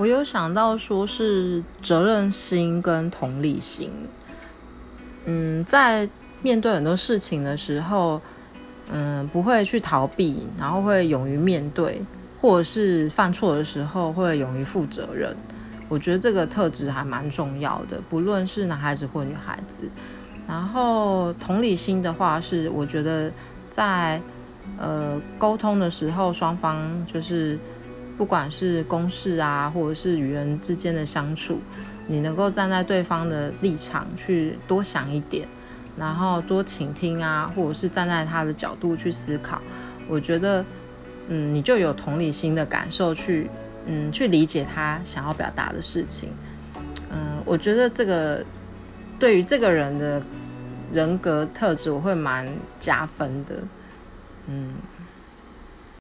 我有想到说是责任心跟同理心。嗯，在面对很多事情的时候，嗯，不会去逃避，然后会勇于面对，或者是犯错的时候会勇于负责任。我觉得这个特质还蛮重要的，不论是男孩子或女孩子。然后同理心的话，是我觉得在呃沟通的时候，双方就是不管是公事啊，或者是与人之间的相处，你能够站在对方的立场去多想一点，然后多倾听啊，或者是站在他的角度去思考，我觉得嗯，你就有同理心的感受去嗯去理解他想要表达的事情。嗯，我觉得这个对于这个人的。人格特质我会蛮加分的，嗯，